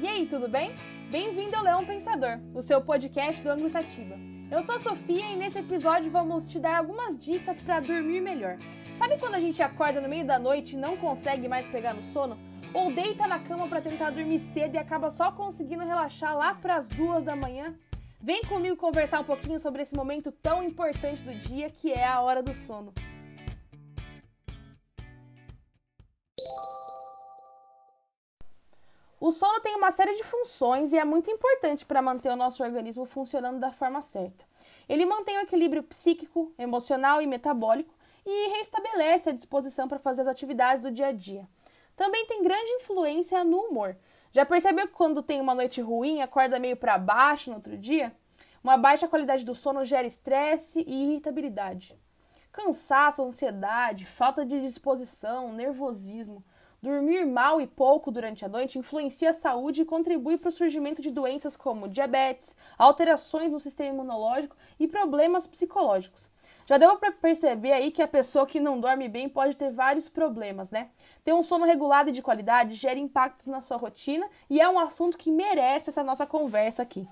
E aí, tudo bem? Bem-vindo ao Leão Pensador, o seu podcast do Ângulo Tatiba. Eu sou a Sofia e nesse episódio vamos te dar algumas dicas para dormir melhor. Sabe quando a gente acorda no meio da noite e não consegue mais pegar no sono? Ou deita na cama para tentar dormir cedo e acaba só conseguindo relaxar lá para as duas da manhã? Vem comigo conversar um pouquinho sobre esse momento tão importante do dia que é a hora do sono. O sono tem uma série de funções e é muito importante para manter o nosso organismo funcionando da forma certa. Ele mantém o equilíbrio psíquico, emocional e metabólico e restabelece a disposição para fazer as atividades do dia a dia. Também tem grande influência no humor. Já percebeu que quando tem uma noite ruim, acorda meio para baixo no outro dia? Uma baixa qualidade do sono gera estresse e irritabilidade. Cansaço, ansiedade, falta de disposição, nervosismo. Dormir mal e pouco durante a noite influencia a saúde e contribui para o surgimento de doenças como diabetes, alterações no sistema imunológico e problemas psicológicos. Já deu para perceber aí que a pessoa que não dorme bem pode ter vários problemas, né? Ter um sono regulado e de qualidade gera impactos na sua rotina e é um assunto que merece essa nossa conversa aqui.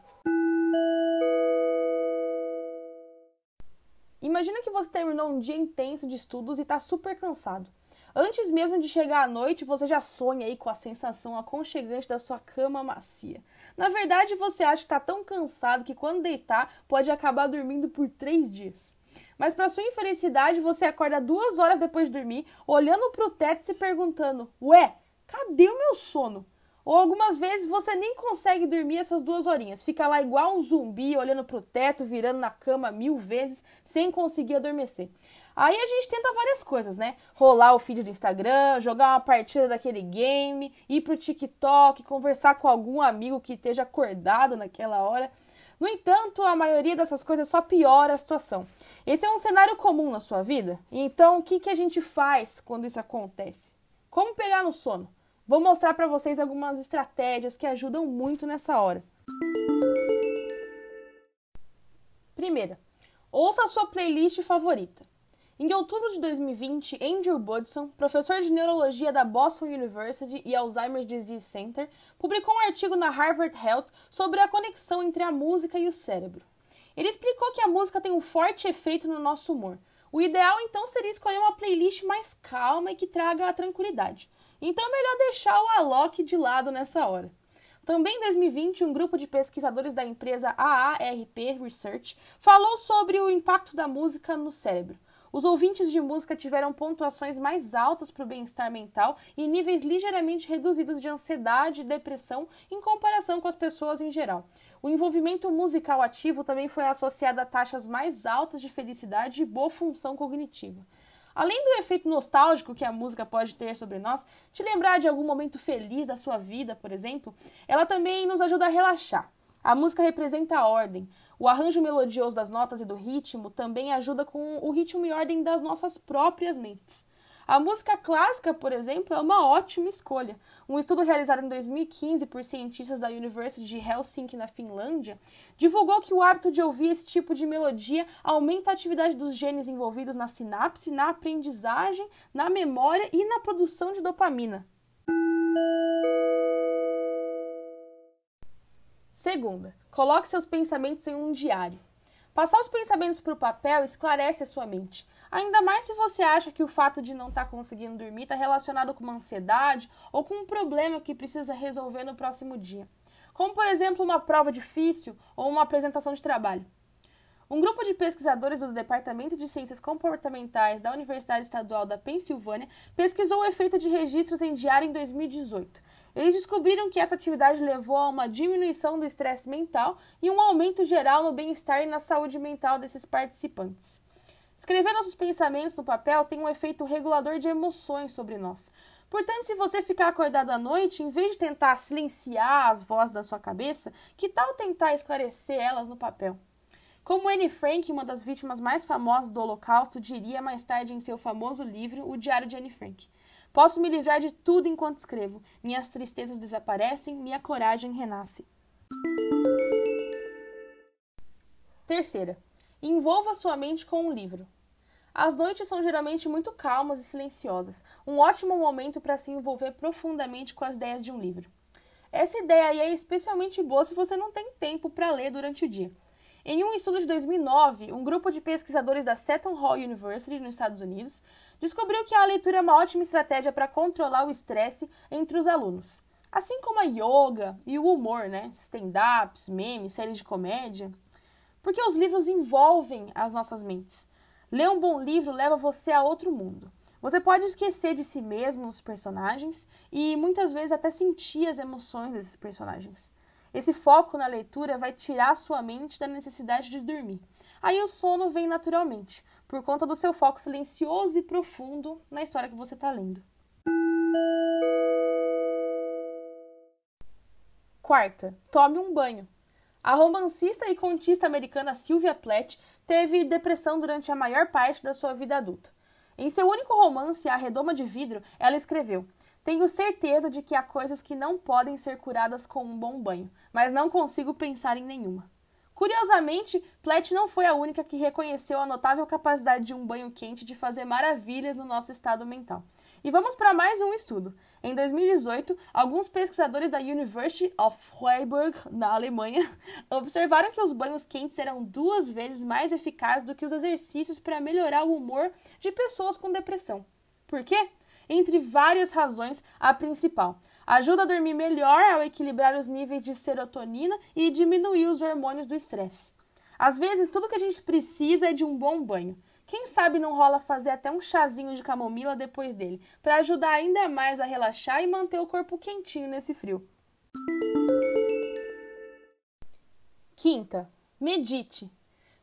Imagina que você terminou um dia intenso de estudos e está super cansado. Antes mesmo de chegar à noite, você já sonha aí com a sensação aconchegante da sua cama macia. Na verdade, você acha que está tão cansado que quando deitar pode acabar dormindo por três dias. Mas para sua infelicidade, você acorda duas horas depois de dormir, olhando para o teto e se perguntando: Ué, cadê o meu sono? Ou algumas vezes você nem consegue dormir essas duas horinhas, fica lá igual um zumbi, olhando para o teto, virando na cama mil vezes, sem conseguir adormecer. Aí a gente tenta várias coisas, né? Rolar o feed do Instagram, jogar uma partida daquele game, ir pro TikTok, conversar com algum amigo que esteja acordado naquela hora. No entanto, a maioria dessas coisas só piora a situação. Esse é um cenário comum na sua vida? Então, o que, que a gente faz quando isso acontece? Como pegar no sono? Vou mostrar para vocês algumas estratégias que ajudam muito nessa hora. Primeira, ouça a sua playlist favorita. Em outubro de 2020, Andrew Budson, professor de neurologia da Boston University e Alzheimer's Disease Center, publicou um artigo na Harvard Health sobre a conexão entre a música e o cérebro. Ele explicou que a música tem um forte efeito no nosso humor. O ideal então seria escolher uma playlist mais calma e que traga a tranquilidade. Então é melhor deixar o Alok de lado nessa hora. Também em 2020, um grupo de pesquisadores da empresa AARP Research falou sobre o impacto da música no cérebro. Os ouvintes de música tiveram pontuações mais altas para o bem-estar mental e níveis ligeiramente reduzidos de ansiedade e depressão em comparação com as pessoas em geral. O envolvimento musical ativo também foi associado a taxas mais altas de felicidade e boa função cognitiva. Além do efeito nostálgico que a música pode ter sobre nós, te lembrar de algum momento feliz da sua vida, por exemplo, ela também nos ajuda a relaxar. A música representa a ordem. O arranjo melodioso das notas e do ritmo também ajuda com o ritmo e ordem das nossas próprias mentes. A música clássica, por exemplo, é uma ótima escolha. Um estudo realizado em 2015 por cientistas da University de Helsinki, na Finlândia, divulgou que o hábito de ouvir esse tipo de melodia aumenta a atividade dos genes envolvidos na sinapse, na aprendizagem, na memória e na produção de dopamina. Segunda, coloque seus pensamentos em um diário. Passar os pensamentos para o papel esclarece a sua mente. Ainda mais se você acha que o fato de não estar tá conseguindo dormir está relacionado com uma ansiedade ou com um problema que precisa resolver no próximo dia. Como, por exemplo, uma prova difícil ou uma apresentação de trabalho. Um grupo de pesquisadores do Departamento de Ciências Comportamentais da Universidade Estadual da Pensilvânia pesquisou o efeito de registros em diário em 2018. Eles descobriram que essa atividade levou a uma diminuição do estresse mental e um aumento geral no bem-estar e na saúde mental desses participantes. Escrever nossos pensamentos no papel tem um efeito regulador de emoções sobre nós. Portanto, se você ficar acordado à noite, em vez de tentar silenciar as vozes da sua cabeça, que tal tentar esclarecer elas no papel? Como Anne Frank, uma das vítimas mais famosas do Holocausto, diria mais tarde em seu famoso livro O Diário de Anne Frank: Posso me livrar de tudo enquanto escrevo. Minhas tristezas desaparecem, minha coragem renasce. Terceira, envolva sua mente com um livro. As noites são geralmente muito calmas e silenciosas, um ótimo momento para se envolver profundamente com as ideias de um livro. Essa ideia aí é especialmente boa se você não tem tempo para ler durante o dia. Em um estudo de 2009, um grupo de pesquisadores da Seton Hall University, nos Estados Unidos, descobriu que a leitura é uma ótima estratégia para controlar o estresse entre os alunos. Assim como a yoga e o humor, né? Stand-ups, memes, séries de comédia. Porque os livros envolvem as nossas mentes. Ler um bom livro leva você a outro mundo. Você pode esquecer de si mesmo nos personagens e muitas vezes até sentir as emoções desses personagens. Esse foco na leitura vai tirar sua mente da necessidade de dormir. Aí o sono vem naturalmente, por conta do seu foco silencioso e profundo na história que você está lendo. Quarta, tome um banho. A romancista e contista americana Sylvia Plath teve depressão durante a maior parte da sua vida adulta. Em seu único romance, A Redoma de Vidro, ela escreveu: Tenho certeza de que há coisas que não podem ser curadas com um bom banho, mas não consigo pensar em nenhuma. Curiosamente, Platt não foi a única que reconheceu a notável capacidade de um banho quente de fazer maravilhas no nosso estado mental. E vamos para mais um estudo. Em 2018, alguns pesquisadores da University of Freiburg, na Alemanha, observaram que os banhos quentes eram duas vezes mais eficazes do que os exercícios para melhorar o humor de pessoas com depressão. Por quê? Entre várias razões, a principal. Ajuda a dormir melhor ao equilibrar os níveis de serotonina e diminuir os hormônios do estresse. Às vezes, tudo que a gente precisa é de um bom banho. Quem sabe não rola fazer até um chazinho de camomila depois dele, para ajudar ainda mais a relaxar e manter o corpo quentinho nesse frio. Quinta, medite.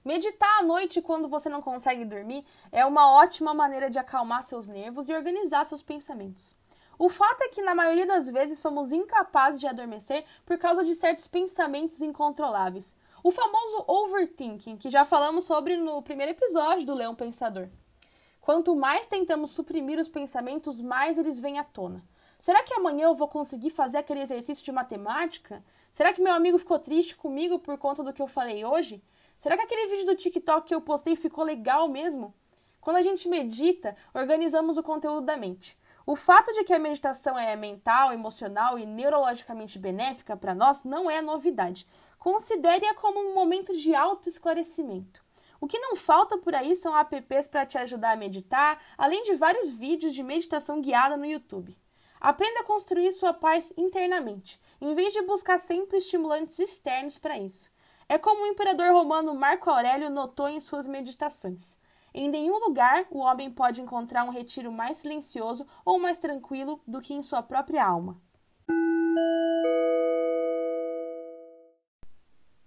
Meditar à noite quando você não consegue dormir é uma ótima maneira de acalmar seus nervos e organizar seus pensamentos. O fato é que, na maioria das vezes, somos incapazes de adormecer por causa de certos pensamentos incontroláveis. O famoso overthinking, que já falamos sobre no primeiro episódio do Leão Pensador. Quanto mais tentamos suprimir os pensamentos, mais eles vêm à tona. Será que amanhã eu vou conseguir fazer aquele exercício de matemática? Será que meu amigo ficou triste comigo por conta do que eu falei hoje? Será que aquele vídeo do TikTok que eu postei ficou legal mesmo? Quando a gente medita, organizamos o conteúdo da mente. O fato de que a meditação é mental, emocional e neurologicamente benéfica para nós não é novidade. Considere-a como um momento de autoesclarecimento. O que não falta por aí são apps para te ajudar a meditar, além de vários vídeos de meditação guiada no YouTube. Aprenda a construir sua paz internamente, em vez de buscar sempre estimulantes externos para isso. É como o imperador romano Marco Aurélio notou em suas meditações. Em nenhum lugar o homem pode encontrar um retiro mais silencioso ou mais tranquilo do que em sua própria alma.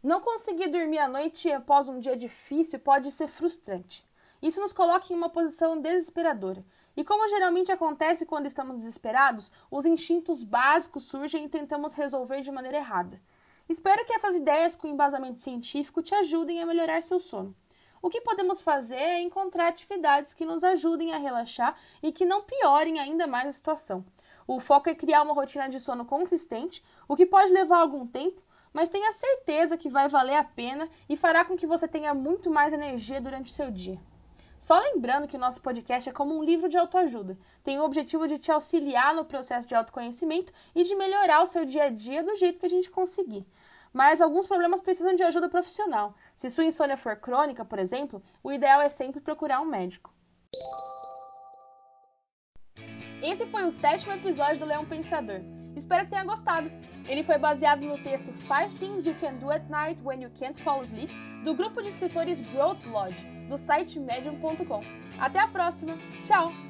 Não conseguir dormir à noite após um dia difícil pode ser frustrante. Isso nos coloca em uma posição desesperadora. E como geralmente acontece quando estamos desesperados, os instintos básicos surgem e tentamos resolver de maneira errada. Espero que essas ideias com embasamento científico te ajudem a melhorar seu sono. O que podemos fazer é encontrar atividades que nos ajudem a relaxar e que não piorem ainda mais a situação. O foco é criar uma rotina de sono consistente, o que pode levar algum tempo, mas tenha certeza que vai valer a pena e fará com que você tenha muito mais energia durante o seu dia. Só lembrando que o nosso podcast é como um livro de autoajuda. Tem o objetivo de te auxiliar no processo de autoconhecimento e de melhorar o seu dia a dia do jeito que a gente conseguir. Mas alguns problemas precisam de ajuda profissional. Se sua insônia for crônica, por exemplo, o ideal é sempre procurar um médico. Esse foi o sétimo episódio do Leão Pensador. Espero que tenha gostado. Ele foi baseado no texto Five Things You Can Do at Night When You Can't Fall Asleep, do grupo de escritores Growth Lodge, do site medium.com. Até a próxima. Tchau!